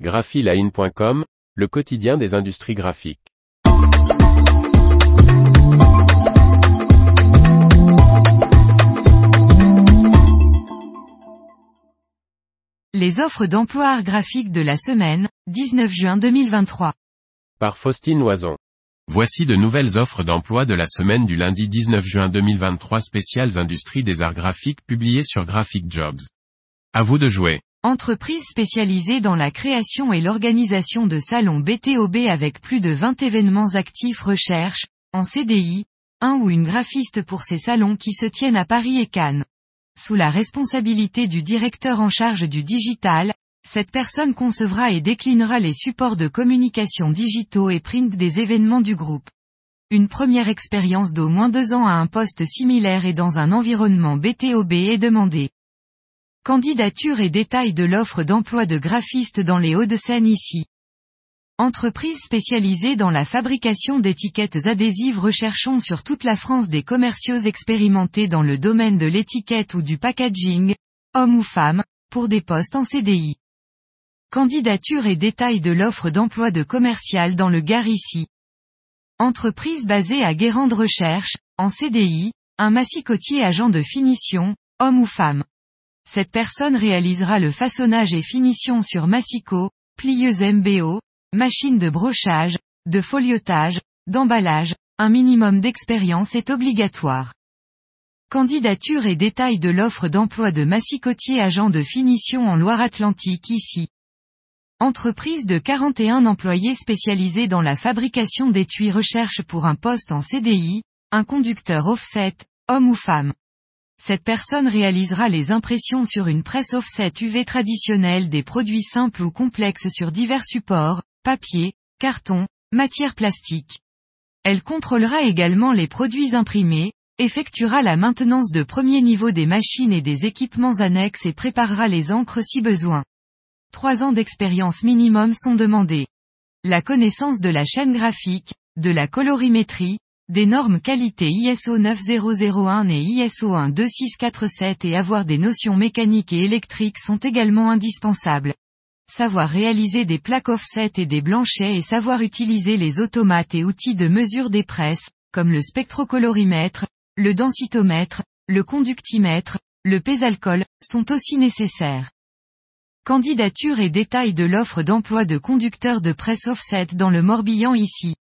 graphiline.com, le quotidien des industries graphiques. Les offres d'emploi art graphique de la semaine, 19 juin 2023. Par Faustine Loison. Voici de nouvelles offres d'emploi de la semaine du lundi 19 juin 2023 spéciales industries des arts graphiques publiées sur Graphic Jobs. À vous de jouer. Entreprise spécialisée dans la création et l'organisation de salons BTOB avec plus de 20 événements actifs recherche, en CDI, un ou une graphiste pour ces salons qui se tiennent à Paris et Cannes. Sous la responsabilité du directeur en charge du digital, cette personne concevra et déclinera les supports de communication digitaux et print des événements du groupe. Une première expérience d'au moins deux ans à un poste similaire et dans un environnement BTOB est demandée. Candidature et détails de l'offre d'emploi de graphiste dans les Hauts-de-Seine ici. Entreprise spécialisée dans la fabrication d'étiquettes adhésives recherchons sur toute la France des commerciaux expérimentés dans le domaine de l'étiquette ou du packaging, hommes ou femmes, pour des postes en CDI. Candidature et détails de l'offre d'emploi de commercial dans le Gard ici. Entreprise basée à Guérande Recherche, en CDI, un massicotier agent de finition, homme ou femme. Cette personne réalisera le façonnage et finition sur massicot, plieuse MBO, machine de brochage, de foliotage, d'emballage, un minimum d'expérience est obligatoire. Candidature et détails de l'offre d'emploi de massicotier agent de finition en Loire-Atlantique ici. Entreprise de 41 employés spécialisés dans la fabrication d'étuis recherche pour un poste en CDI, un conducteur offset, homme ou femme. Cette personne réalisera les impressions sur une presse offset UV traditionnelle des produits simples ou complexes sur divers supports, papier, carton, matière plastique. Elle contrôlera également les produits imprimés, effectuera la maintenance de premier niveau des machines et des équipements annexes et préparera les encres si besoin. Trois ans d'expérience minimum sont demandés. La connaissance de la chaîne graphique, de la colorimétrie, des normes qualité ISO 9001 et ISO 12647 et avoir des notions mécaniques et électriques sont également indispensables savoir réaliser des plaques offset et des blanchets et savoir utiliser les automates et outils de mesure des presses, comme le spectrocolorimètre, le densitomètre, le conductimètre, le pésalcool, sont aussi nécessaires. Candidature et détails de l'offre d'emploi de conducteur de presse offset dans le Morbihan ici.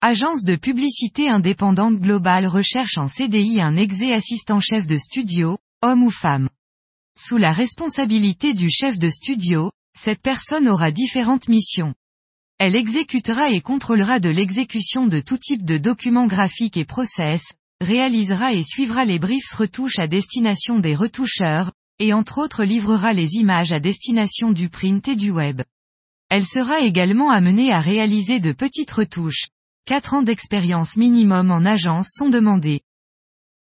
Agence de publicité indépendante globale recherche en CDI un exé assistant chef de studio, homme ou femme. Sous la responsabilité du chef de studio, cette personne aura différentes missions. Elle exécutera et contrôlera de l'exécution de tout type de documents graphiques et process, réalisera et suivra les briefs retouches à destination des retoucheurs, et entre autres livrera les images à destination du print et du web. Elle sera également amenée à réaliser de petites retouches. 4 ans d'expérience minimum en agence sont demandés.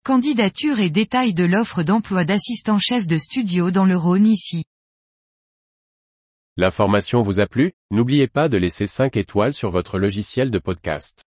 Candidature et détails de l'offre d'emploi d'assistant chef de studio dans le Rhône ici. L'information vous a plu? N'oubliez pas de laisser 5 étoiles sur votre logiciel de podcast.